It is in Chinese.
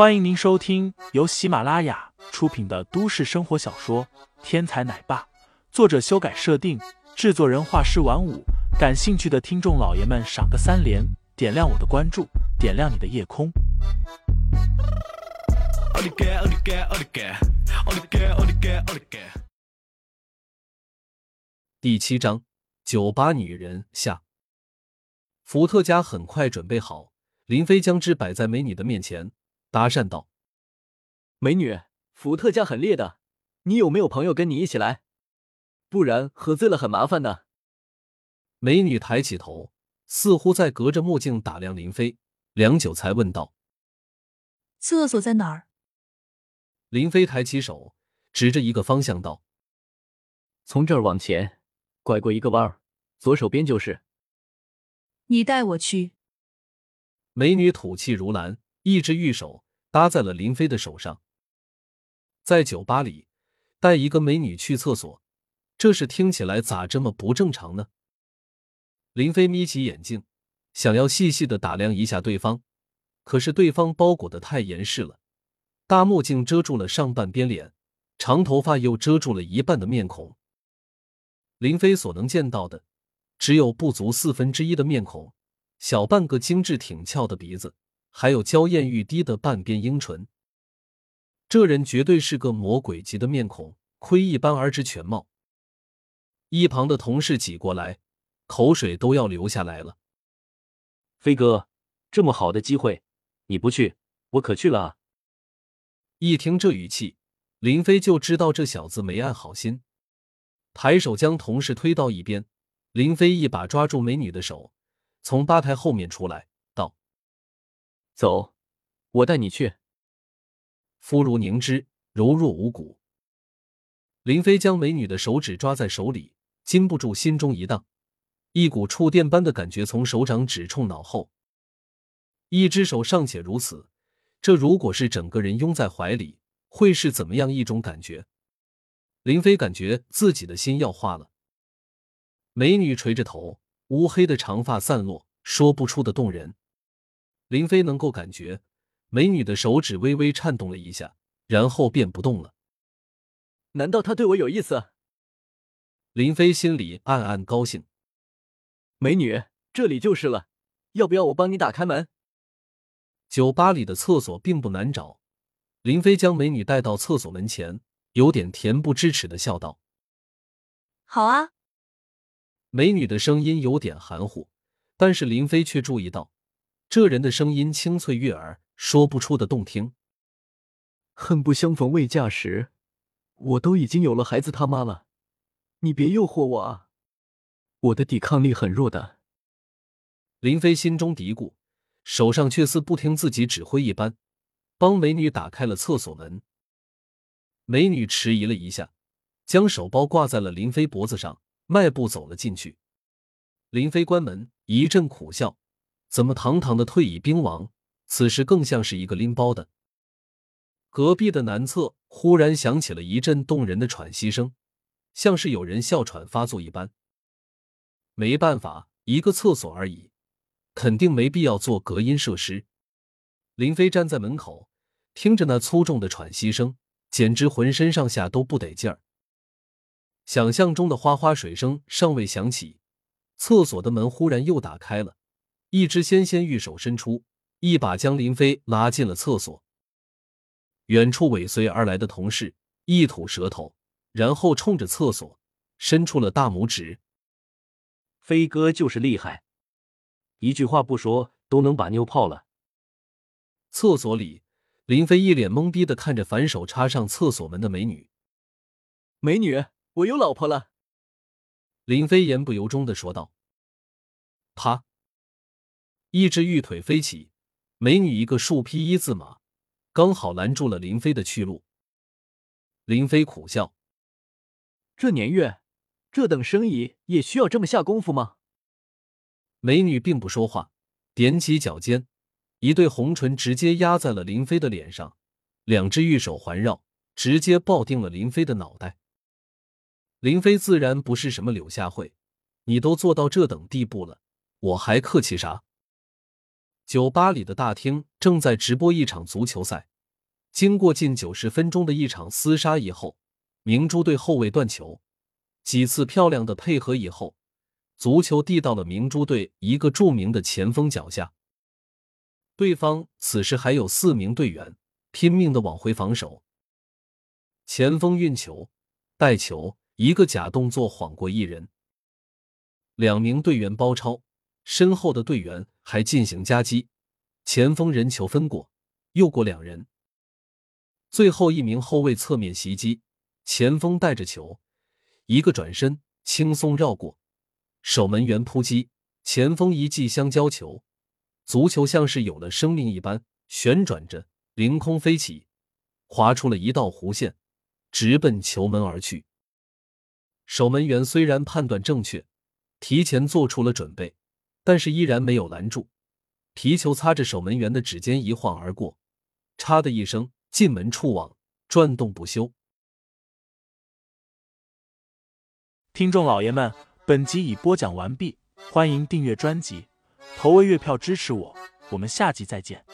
欢迎您收听由喜马拉雅出品的都市生活小说《天才奶爸》，作者修改设定，制作人画师晚舞。感兴趣的听众老爷们，赏个三连，点亮我的关注，点亮你的夜空。第七章，酒吧女人下。伏特加很快准备好，林飞将之摆在美女的面前，搭讪道：“美女，伏特加很烈的，你有没有朋友跟你一起来？不然喝醉了很麻烦的。”美女抬起头，似乎在隔着墨镜打量林飞，良久才问道：“厕所在哪儿？”林飞抬起手，指着一个方向道：“从这儿往前，拐过一个弯儿，左手边就是。”你带我去。美女吐气如兰，一只玉手搭在了林飞的手上。在酒吧里，带一个美女去厕所，这事听起来咋这么不正常呢？林飞眯起眼睛，想要细细的打量一下对方，可是对方包裹的太严实了，大墨镜遮住了上半边脸，长头发又遮住了一半的面孔。林飞所能见到的。只有不足四分之一的面孔，小半个精致挺翘的鼻子，还有娇艳欲滴的半边樱唇。这人绝对是个魔鬼级的面孔，窥一斑而知全貌。一旁的同事挤过来，口水都要流下来了。飞哥，这么好的机会，你不去，我可去了啊！一听这语气，林飞就知道这小子没安好心，抬手将同事推到一边。林飞一把抓住美女的手，从吧台后面出来，道：“走，我带你去。”肤如凝脂，柔若无骨。林飞将美女的手指抓在手里，禁不住心中一荡，一股触电般的感觉从手掌指冲脑后。一只手尚且如此，这如果是整个人拥在怀里，会是怎么样一种感觉？林飞感觉自己的心要化了。美女垂着头，乌黑的长发散落，说不出的动人。林飞能够感觉美女的手指微微颤动了一下，然后便不动了。难道他对我有意思？林飞心里暗暗高兴。美女，这里就是了，要不要我帮你打开门？酒吧里的厕所并不难找，林飞将美女带到厕所门前，有点恬不知耻的笑道：“好啊。”美女的声音有点含糊，但是林飞却注意到，这人的声音清脆悦耳，说不出的动听。恨不相逢未嫁时，我都已经有了孩子他妈了，你别诱惑我啊！我的抵抗力很弱的。林飞心中嘀咕，手上却似不听自己指挥一般，帮美女打开了厕所门。美女迟疑了一下，将手包挂在了林飞脖子上。迈步走了进去，林飞关门，一阵苦笑。怎么堂堂的退役兵王，此时更像是一个拎包的？隔壁的男厕忽然响起了一阵动人的喘息声，像是有人哮喘发作一般。没办法，一个厕所而已，肯定没必要做隔音设施。林飞站在门口，听着那粗重的喘息声，简直浑身上下都不得劲儿。想象中的哗哗水声尚未响起，厕所的门忽然又打开了，一只纤纤玉手伸出，一把将林飞拉进了厕所。远处尾随而来的同事一吐舌头，然后冲着厕所伸出了大拇指。飞哥就是厉害，一句话不说都能把妞泡了。厕所里，林飞一脸懵逼的看着反手插上厕所门的美女，美女。我有老婆了，林飞言不由衷的说道。啪！一只玉腿飞起，美女一个竖劈一字马，刚好拦住了林飞的去路。林飞苦笑：这年月，这等生意也需要这么下功夫吗？美女并不说话，踮起脚尖，一对红唇直接压在了林飞的脸上，两只玉手环绕，直接抱定了林飞的脑袋。林飞自然不是什么柳下惠，你都做到这等地步了，我还客气啥？酒吧里的大厅正在直播一场足球赛。经过近九十分钟的一场厮杀以后，明珠队后卫断球，几次漂亮的配合以后，足球递到了明珠队一个著名的前锋脚下。对方此时还有四名队员拼命的往回防守。前锋运球带球，一个假动作晃过一人，两名队员包抄，身后的队员还进行夹击，前锋人球分过，又过两人。最后一名后卫侧面袭击，前锋带着球，一个转身轻松绕过，守门员扑击，前锋一记香蕉球，足球像是有了生命一般旋转着凌空飞起，划出了一道弧线，直奔球门而去。守门员虽然判断正确，提前做出了准备，但是依然没有拦住，皮球擦着守门员的指尖一晃而过，嚓的一声。进门触网，转动不休。听众老爷们，本集已播讲完毕，欢迎订阅专辑，投喂月票支持我，我们下集再见。